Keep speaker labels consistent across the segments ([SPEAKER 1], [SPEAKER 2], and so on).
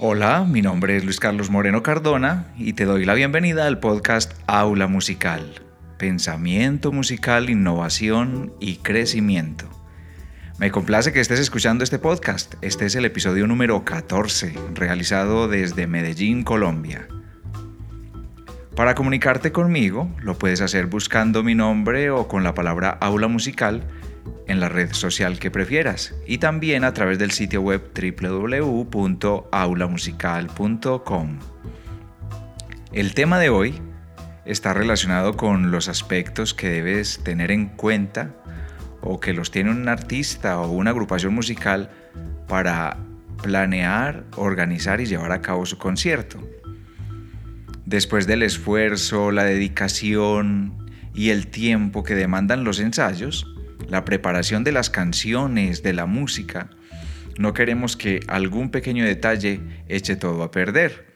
[SPEAKER 1] Hola, mi nombre es Luis Carlos Moreno Cardona y te doy la bienvenida al podcast Aula Musical. Pensamiento musical, innovación y crecimiento. Me complace que estés escuchando este podcast. Este es el episodio número 14, realizado desde Medellín, Colombia. Para comunicarte conmigo, lo puedes hacer buscando mi nombre o con la palabra aula musical en la red social que prefieras y también a través del sitio web www.aulamusical.com. El tema de hoy está relacionado con los aspectos que debes tener en cuenta o que los tiene un artista o una agrupación musical para planear, organizar y llevar a cabo su concierto. Después del esfuerzo, la dedicación y el tiempo que demandan los ensayos, la preparación de las canciones, de la música, no queremos que algún pequeño detalle eche todo a perder.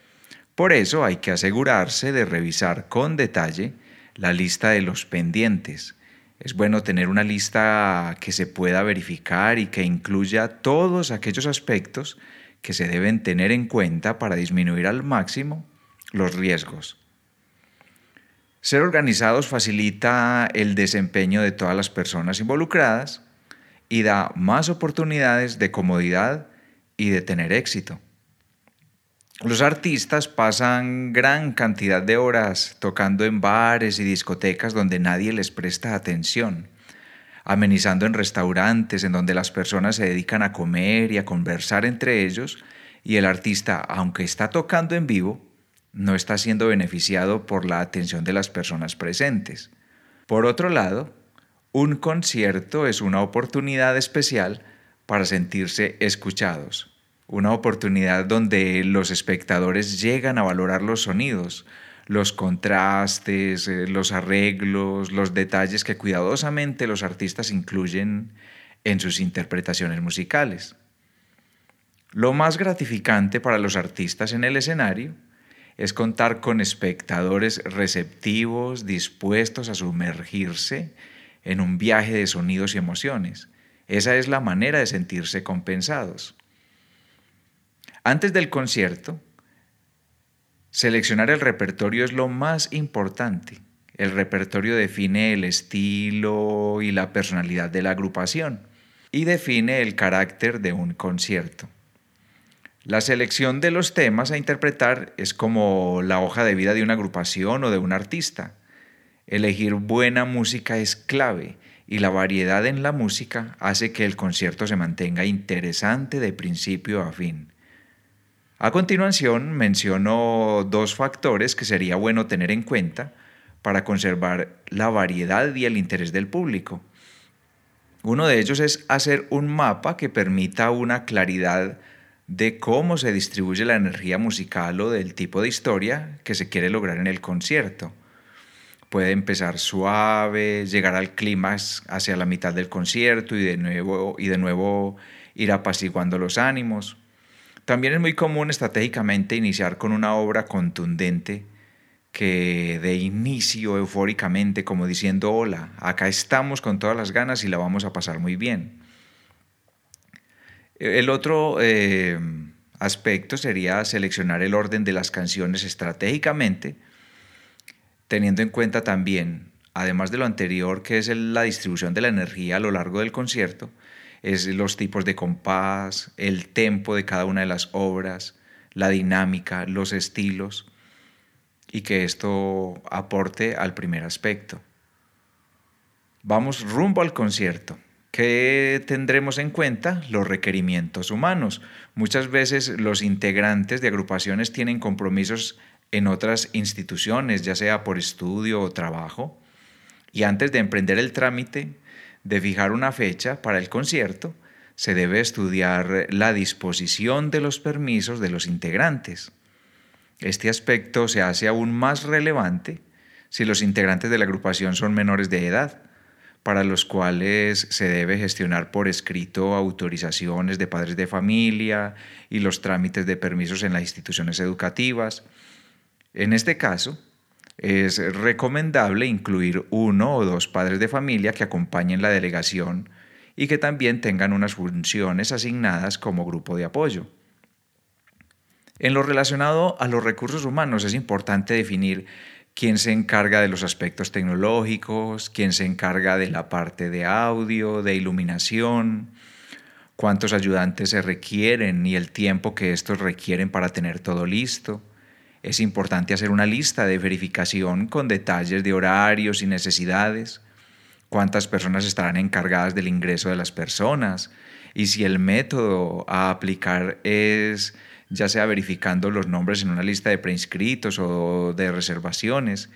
[SPEAKER 1] Por eso hay que asegurarse de revisar con detalle la lista de los pendientes. Es bueno tener una lista que se pueda verificar y que incluya todos aquellos aspectos que se deben tener en cuenta para disminuir al máximo los riesgos. Ser organizados facilita el desempeño de todas las personas involucradas y da más oportunidades de comodidad y de tener éxito. Los artistas pasan gran cantidad de horas tocando en bares y discotecas donde nadie les presta atención, amenizando en restaurantes en donde las personas se dedican a comer y a conversar entre ellos y el artista, aunque está tocando en vivo, no está siendo beneficiado por la atención de las personas presentes. Por otro lado, un concierto es una oportunidad especial para sentirse escuchados, una oportunidad donde los espectadores llegan a valorar los sonidos, los contrastes, eh, los arreglos, los detalles que cuidadosamente los artistas incluyen en sus interpretaciones musicales. Lo más gratificante para los artistas en el escenario es contar con espectadores receptivos, dispuestos a sumergirse en un viaje de sonidos y emociones. Esa es la manera de sentirse compensados. Antes del concierto, seleccionar el repertorio es lo más importante. El repertorio define el estilo y la personalidad de la agrupación y define el carácter de un concierto. La selección de los temas a interpretar es como la hoja de vida de una agrupación o de un artista. Elegir buena música es clave y la variedad en la música hace que el concierto se mantenga interesante de principio a fin. A continuación menciono dos factores que sería bueno tener en cuenta para conservar la variedad y el interés del público. Uno de ellos es hacer un mapa que permita una claridad de cómo se distribuye la energía musical o del tipo de historia que se quiere lograr en el concierto. Puede empezar suave, llegar al clímax hacia la mitad del concierto y de nuevo, y de nuevo ir apaciguando los ánimos. También es muy común estratégicamente iniciar con una obra contundente que de inicio eufóricamente como diciendo hola, acá estamos con todas las ganas y la vamos a pasar muy bien. El otro eh, aspecto sería seleccionar el orden de las canciones estratégicamente, teniendo en cuenta también, además de lo anterior, que es la distribución de la energía a lo largo del concierto, es los tipos de compás, el tempo de cada una de las obras, la dinámica, los estilos, y que esto aporte al primer aspecto. Vamos rumbo al concierto. ¿Qué tendremos en cuenta? Los requerimientos humanos. Muchas veces los integrantes de agrupaciones tienen compromisos en otras instituciones, ya sea por estudio o trabajo, y antes de emprender el trámite de fijar una fecha para el concierto, se debe estudiar la disposición de los permisos de los integrantes. Este aspecto se hace aún más relevante si los integrantes de la agrupación son menores de edad para los cuales se debe gestionar por escrito autorizaciones de padres de familia y los trámites de permisos en las instituciones educativas. En este caso, es recomendable incluir uno o dos padres de familia que acompañen la delegación y que también tengan unas funciones asignadas como grupo de apoyo. En lo relacionado a los recursos humanos es importante definir quién se encarga de los aspectos tecnológicos, quién se encarga de la parte de audio, de iluminación, cuántos ayudantes se requieren y el tiempo que estos requieren para tener todo listo. Es importante hacer una lista de verificación con detalles de horarios y necesidades, cuántas personas estarán encargadas del ingreso de las personas y si el método a aplicar es ya sea verificando los nombres en una lista de preinscritos o de reservaciones,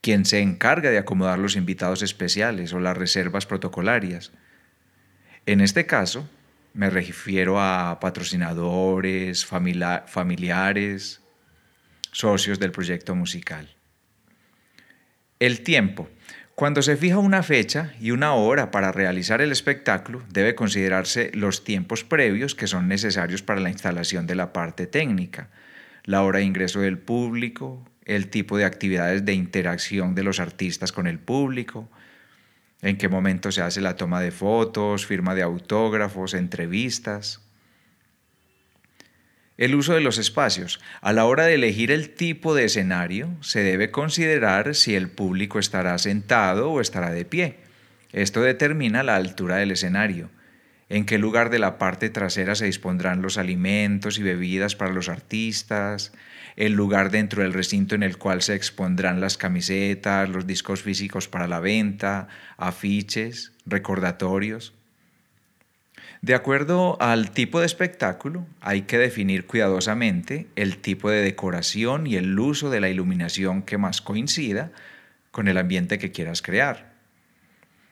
[SPEAKER 1] quien se encarga de acomodar los invitados especiales o las reservas protocolarias. En este caso, me refiero a patrocinadores, familiares, socios del proyecto musical. El tiempo. Cuando se fija una fecha y una hora para realizar el espectáculo, debe considerarse los tiempos previos que son necesarios para la instalación de la parte técnica, la hora de ingreso del público, el tipo de actividades de interacción de los artistas con el público, en qué momento se hace la toma de fotos, firma de autógrafos, entrevistas. El uso de los espacios. A la hora de elegir el tipo de escenario, se debe considerar si el público estará sentado o estará de pie. Esto determina la altura del escenario, en qué lugar de la parte trasera se dispondrán los alimentos y bebidas para los artistas, el lugar dentro del recinto en el cual se expondrán las camisetas, los discos físicos para la venta, afiches, recordatorios. De acuerdo al tipo de espectáculo, hay que definir cuidadosamente el tipo de decoración y el uso de la iluminación que más coincida con el ambiente que quieras crear.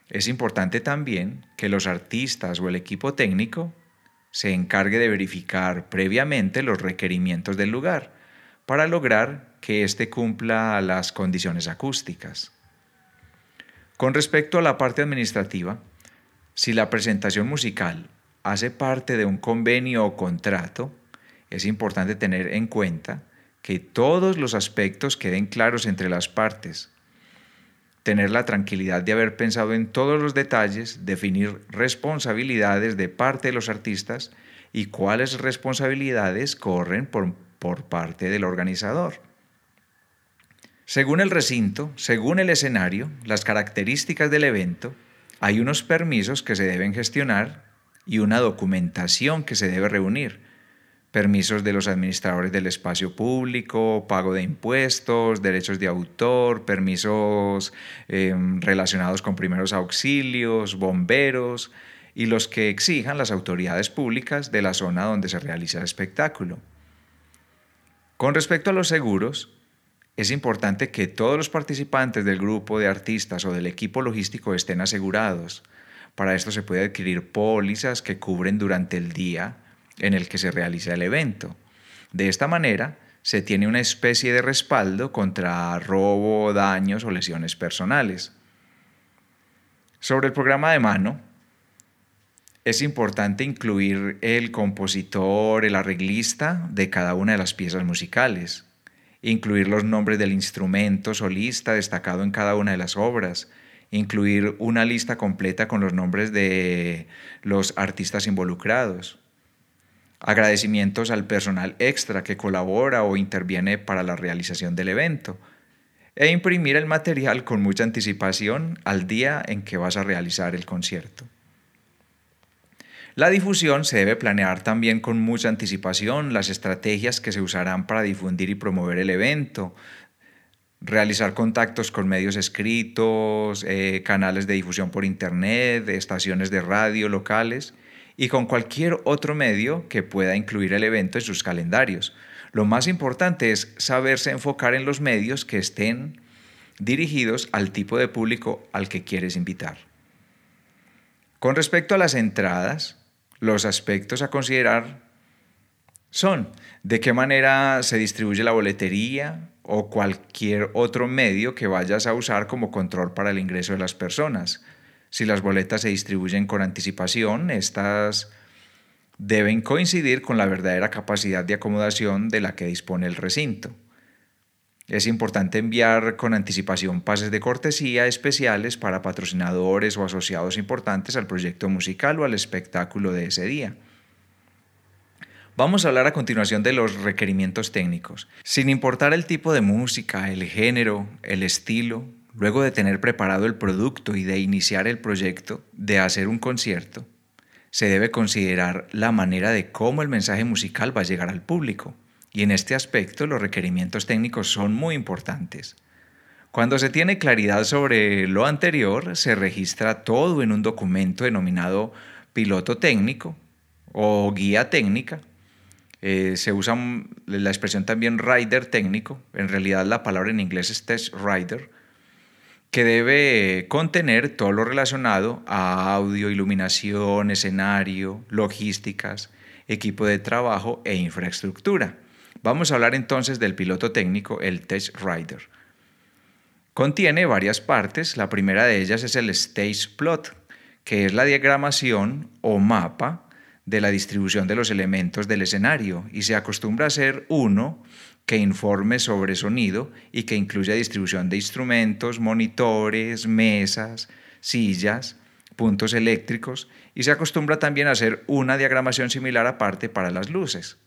[SPEAKER 1] Es importante también que los artistas o el equipo técnico se encargue de verificar previamente los requerimientos del lugar para lograr que éste cumpla las condiciones acústicas. Con respecto a la parte administrativa, si la presentación musical hace parte de un convenio o contrato, es importante tener en cuenta que todos los aspectos queden claros entre las partes. Tener la tranquilidad de haber pensado en todos los detalles, definir responsabilidades de parte de los artistas y cuáles responsabilidades corren por, por parte del organizador. Según el recinto, según el escenario, las características del evento, hay unos permisos que se deben gestionar y una documentación que se debe reunir. Permisos de los administradores del espacio público, pago de impuestos, derechos de autor, permisos em, relacionados con primeros auxilios, bomberos y los que exijan las autoridades públicas de la zona donde se realiza el espectáculo. Con respecto a los seguros, es importante que todos los participantes del grupo de artistas o del equipo logístico estén asegurados. Para esto se puede adquirir pólizas que cubren durante el día en el que se realiza el evento. De esta manera, se tiene una especie de respaldo contra robo, daños o lesiones personales. Sobre el programa de mano, es importante incluir el compositor, el arreglista de cada una de las piezas musicales, incluir los nombres del instrumento solista destacado en cada una de las obras, incluir una lista completa con los nombres de los artistas involucrados, agradecimientos al personal extra que colabora o interviene para la realización del evento, e imprimir el material con mucha anticipación al día en que vas a realizar el concierto. La difusión se debe planear también con mucha anticipación las estrategias que se usarán para difundir y promover el evento, realizar contactos con medios escritos, eh, canales de difusión por internet, estaciones de radio locales y con cualquier otro medio que pueda incluir el evento en sus calendarios. Lo más importante es saberse enfocar en los medios que estén dirigidos al tipo de público al que quieres invitar. Con respecto a las entradas, los aspectos a considerar son de qué manera se distribuye la boletería o cualquier otro medio que vayas a usar como control para el ingreso de las personas. Si las boletas se distribuyen con anticipación, estas deben coincidir con la verdadera capacidad de acomodación de la que dispone el recinto. Es importante enviar con anticipación pases de cortesía especiales para patrocinadores o asociados importantes al proyecto musical o al espectáculo de ese día. Vamos a hablar a continuación de los requerimientos técnicos. Sin importar el tipo de música, el género, el estilo, luego de tener preparado el producto y de iniciar el proyecto de hacer un concierto, se debe considerar la manera de cómo el mensaje musical va a llegar al público. Y en este aspecto los requerimientos técnicos son muy importantes. Cuando se tiene claridad sobre lo anterior, se registra todo en un documento denominado piloto técnico o guía técnica. Eh, se usa la expresión también rider técnico, en realidad la palabra en inglés es test rider, que debe contener todo lo relacionado a audio, iluminación, escenario, logísticas, equipo de trabajo e infraestructura. Vamos a hablar entonces del piloto técnico, el Test Rider. Contiene varias partes, la primera de ellas es el Stage Plot, que es la diagramación o mapa de la distribución de los elementos del escenario y se acostumbra a ser uno que informe sobre sonido y que incluya distribución de instrumentos, monitores, mesas, sillas, puntos eléctricos y se acostumbra también a hacer una diagramación similar aparte para las luces.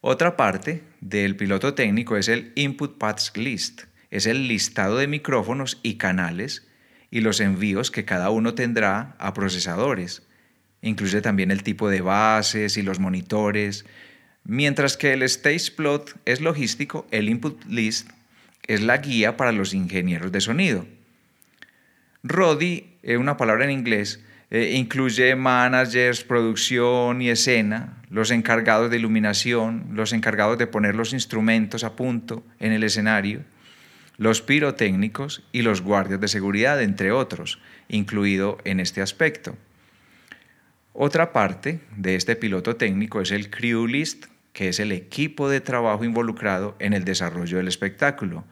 [SPEAKER 1] Otra parte del piloto técnico es el Input Paths List, es el listado de micrófonos y canales y los envíos que cada uno tendrá a procesadores. Incluye también el tipo de bases y los monitores, mientras que el Stage Plot es logístico, el Input List es la guía para los ingenieros de sonido. RODI, es una palabra en inglés, eh, incluye managers, producción y escena, los encargados de iluminación, los encargados de poner los instrumentos a punto en el escenario, los pirotécnicos y los guardias de seguridad, entre otros, incluido en este aspecto. Otra parte de este piloto técnico es el crew list, que es el equipo de trabajo involucrado en el desarrollo del espectáculo,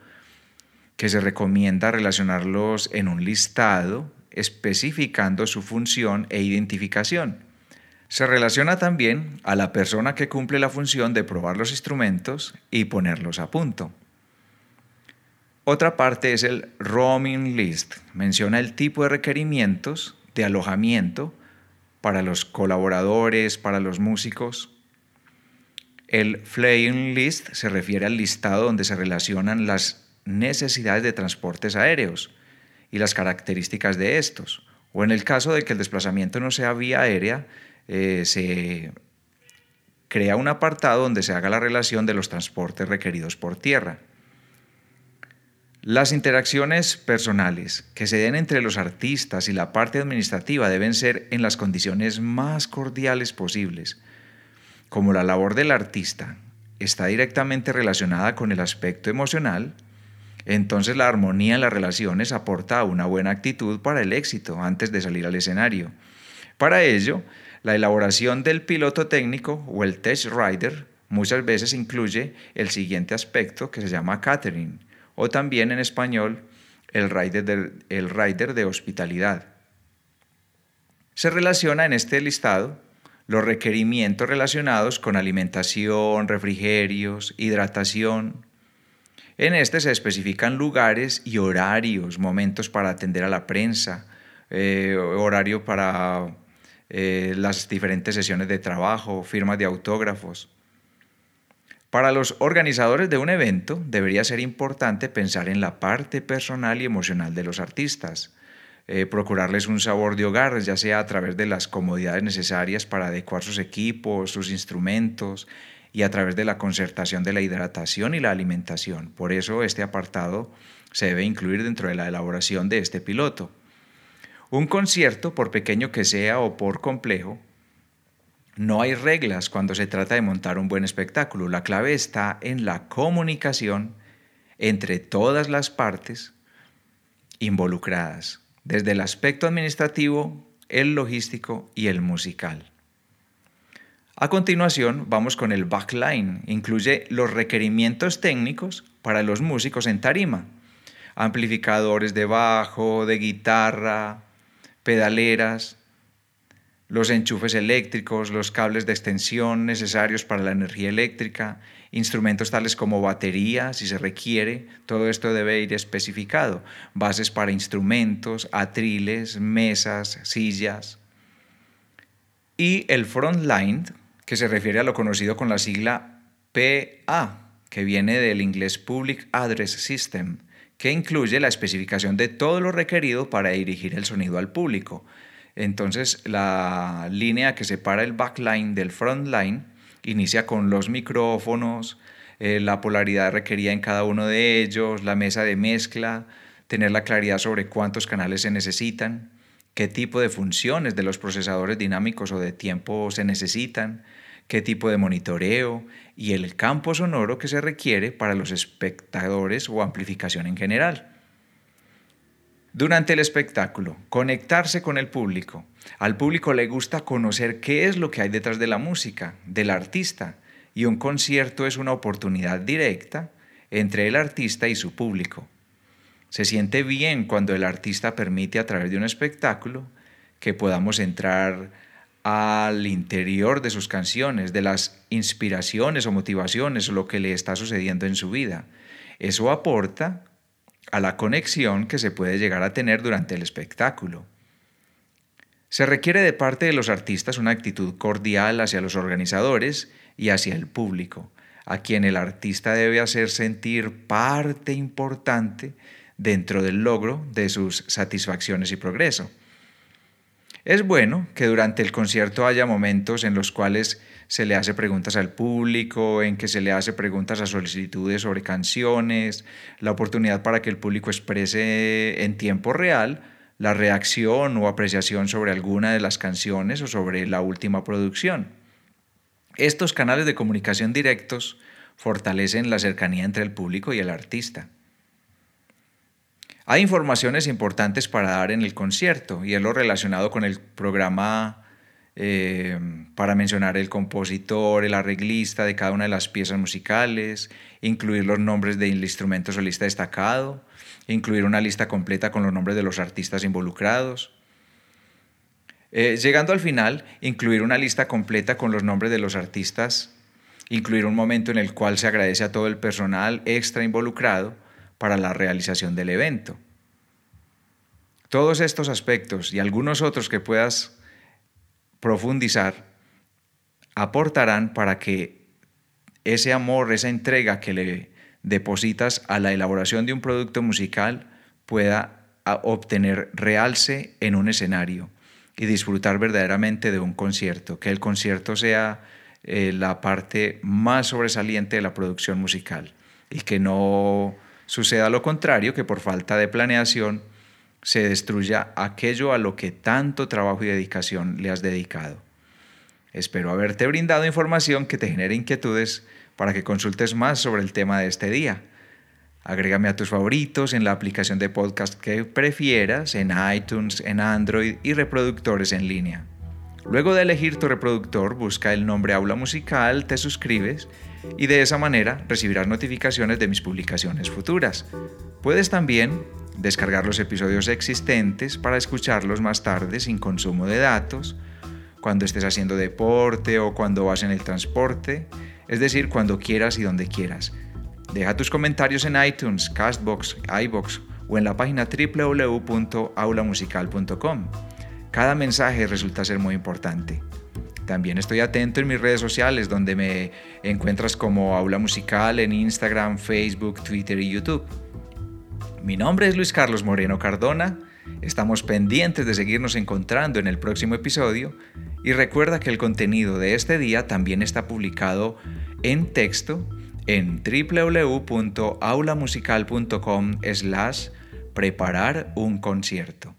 [SPEAKER 1] que se recomienda relacionarlos en un listado especificando su función e identificación. Se relaciona también a la persona que cumple la función de probar los instrumentos y ponerlos a punto. Otra parte es el roaming list. Menciona el tipo de requerimientos de alojamiento para los colaboradores, para los músicos. El flying list se refiere al listado donde se relacionan las necesidades de transportes aéreos y las características de estos. O en el caso de que el desplazamiento no sea vía aérea, eh, se crea un apartado donde se haga la relación de los transportes requeridos por tierra. Las interacciones personales que se den entre los artistas y la parte administrativa deben ser en las condiciones más cordiales posibles. Como la labor del artista está directamente relacionada con el aspecto emocional, entonces la armonía en las relaciones aporta una buena actitud para el éxito antes de salir al escenario. Para ello, la elaboración del piloto técnico o el test rider muchas veces incluye el siguiente aspecto que se llama catering o también en español el rider de, hospitalidad. Se relaciona en este listado los requerimientos relacionados con alimentación, refrigerios, hidratación, en este se especifican lugares y horarios, momentos para atender a la prensa, eh, horario para eh, las diferentes sesiones de trabajo, firmas de autógrafos. Para los organizadores de un evento debería ser importante pensar en la parte personal y emocional de los artistas, eh, procurarles un sabor de hogar, ya sea a través de las comodidades necesarias para adecuar sus equipos, sus instrumentos, y a través de la concertación de la hidratación y la alimentación. Por eso este apartado se debe incluir dentro de la elaboración de este piloto. Un concierto, por pequeño que sea o por complejo, no hay reglas cuando se trata de montar un buen espectáculo. La clave está en la comunicación entre todas las partes involucradas, desde el aspecto administrativo, el logístico y el musical. A continuación, vamos con el backline. Incluye los requerimientos técnicos para los músicos en tarima. Amplificadores de bajo, de guitarra, pedaleras, los enchufes eléctricos, los cables de extensión necesarios para la energía eléctrica, instrumentos tales como batería, si se requiere, todo esto debe ir especificado. Bases para instrumentos, atriles, mesas, sillas. Y el front line que se refiere a lo conocido con la sigla PA, que viene del inglés Public Address System, que incluye la especificación de todo lo requerido para dirigir el sonido al público. Entonces, la línea que separa el backline del frontline inicia con los micrófonos, eh, la polaridad requerida en cada uno de ellos, la mesa de mezcla, tener la claridad sobre cuántos canales se necesitan, qué tipo de funciones de los procesadores dinámicos o de tiempo se necesitan, qué tipo de monitoreo y el campo sonoro que se requiere para los espectadores o amplificación en general. Durante el espectáculo, conectarse con el público. Al público le gusta conocer qué es lo que hay detrás de la música, del artista, y un concierto es una oportunidad directa entre el artista y su público. Se siente bien cuando el artista permite a través de un espectáculo que podamos entrar al interior de sus canciones, de las inspiraciones o motivaciones o lo que le está sucediendo en su vida. Eso aporta a la conexión que se puede llegar a tener durante el espectáculo. Se requiere de parte de los artistas una actitud cordial hacia los organizadores y hacia el público, a quien el artista debe hacer sentir parte importante dentro del logro de sus satisfacciones y progreso. Es bueno que durante el concierto haya momentos en los cuales se le hace preguntas al público, en que se le hace preguntas a solicitudes sobre canciones, la oportunidad para que el público exprese en tiempo real la reacción o apreciación sobre alguna de las canciones o sobre la última producción. Estos canales de comunicación directos fortalecen la cercanía entre el público y el artista. Hay informaciones importantes para dar en el concierto y es lo relacionado con el programa eh, para mencionar el compositor, el arreglista de cada una de las piezas musicales, incluir los nombres del instrumento solista destacado, incluir una lista completa con los nombres de los artistas involucrados. Eh, llegando al final, incluir una lista completa con los nombres de los artistas, incluir un momento en el cual se agradece a todo el personal extra involucrado, para la realización del evento. Todos estos aspectos y algunos otros que puedas profundizar aportarán para que ese amor, esa entrega que le depositas a la elaboración de un producto musical pueda obtener realce en un escenario y disfrutar verdaderamente de un concierto, que el concierto sea eh, la parte más sobresaliente de la producción musical y que no Suceda lo contrario, que por falta de planeación se destruya aquello a lo que tanto trabajo y dedicación le has dedicado. Espero haberte brindado información que te genere inquietudes para que consultes más sobre el tema de este día. Agrégame a tus favoritos en la aplicación de podcast que prefieras, en iTunes, en Android y reproductores en línea. Luego de elegir tu reproductor, busca el nombre Aula Musical, te suscribes y de esa manera recibirás notificaciones de mis publicaciones futuras. Puedes también descargar los episodios existentes para escucharlos más tarde sin consumo de datos, cuando estés haciendo deporte o cuando vas en el transporte, es decir, cuando quieras y donde quieras. Deja tus comentarios en iTunes, Castbox, iBox o en la página www.aulamusical.com. Cada mensaje resulta ser muy importante. También estoy atento en mis redes sociales donde me encuentras como Aula Musical en Instagram, Facebook, Twitter y YouTube. Mi nombre es Luis Carlos Moreno Cardona. Estamos pendientes de seguirnos encontrando en el próximo episodio y recuerda que el contenido de este día también está publicado en texto en www.aulamusical.com slash preparar un concierto.